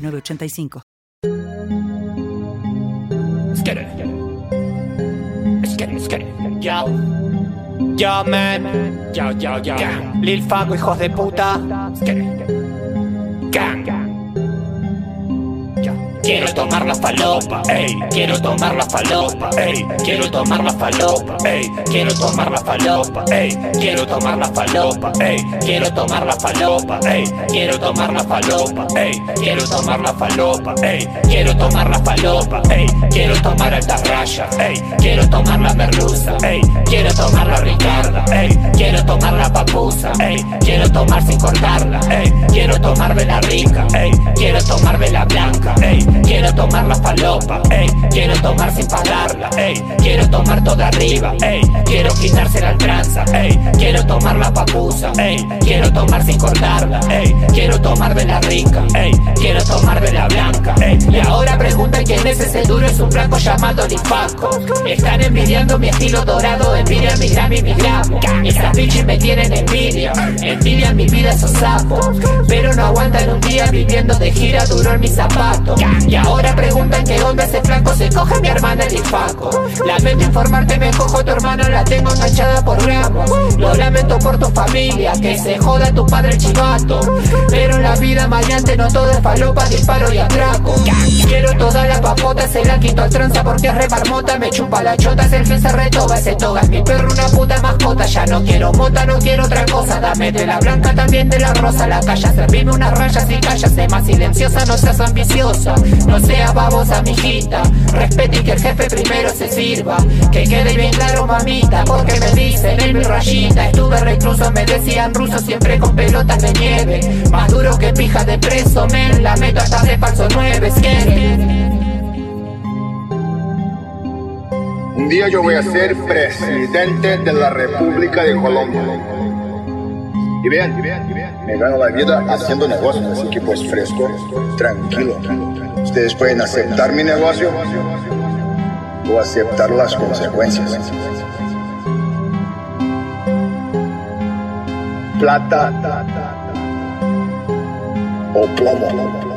8985. Ya, ya, man. Ya, ya, ya. Lil Fago, hijos de puta. Gang. Quiero tomar la falopa, ey, quiero tomar la falopa, ey, quiero tomar la falopa, ey, quiero tomar la falopa, ey, quiero tomar la falopa, ey, quiero tomar la falopa, ey, quiero tomar la falopa, ey, quiero tomar la falopa, ey, quiero tomar la falopa, ey, quiero tomar alta raya, ey, quiero tomar la merluza, ey, quiero tomar la ricarda, ey, quiero tomar la papusa, ey, quiero tomar sin cortarla, ey, quiero tomar vela rica, ey, quiero tomar vela blanca, ey, Quiero tomar la falopa, ey, quiero tomar sin pagarla, ey, quiero tomar toda arriba, ey, quiero quitarse la tranza, ey, quiero tomar la papusa, ey, quiero tomar sin cortarla, ey, quiero tomar de la rica, ey, quiero preguntan quién es ese duro, es un blanco llamado Lifaco, están envidiando mi estilo dorado, envidian mi gram y mi gramo, esas bitches me tienen envidia, envidian mi vida esos sapos, pero no aguantan un día viviendo de gira duro en mis zapatos, y ahora preguntan que dónde ese flanco se coge mi hermana el Ifaco Lamento informarte, me cojo tu hermana, la tengo enganchada por gramos Lo lamento por tu familia, que se joda tu padre chivato. Pero en la vida maleante no todo es falopa, disparo y atraco. Quiero papota, se la quito al tranza porque es re marmota Me chupa la chota, es el que se retoba, ese toga es mi perro, una puta mascota Ya no quiero mota, no quiero otra cosa Dame de la blanca, también de la rosa La calla, servime unas rayas y cállase más silenciosa, no seas ambiciosa no sea babosa, mijita. Respete y que el jefe primero se sirva. Que quede bien claro, mamita, porque me dicen en mi rayita. Estuve recluso, me decían ruso, siempre con pelotas de nieve. Más duro que pija de preso, men. La meto hasta de falso nueve, Un día yo voy a ser presidente de la República de Colombia. Y vean, me gano la vida haciendo negocios, así que pues fresco, tranquilo. Ustedes pueden aceptar mi negocio o aceptar las consecuencias. Plata o plomo.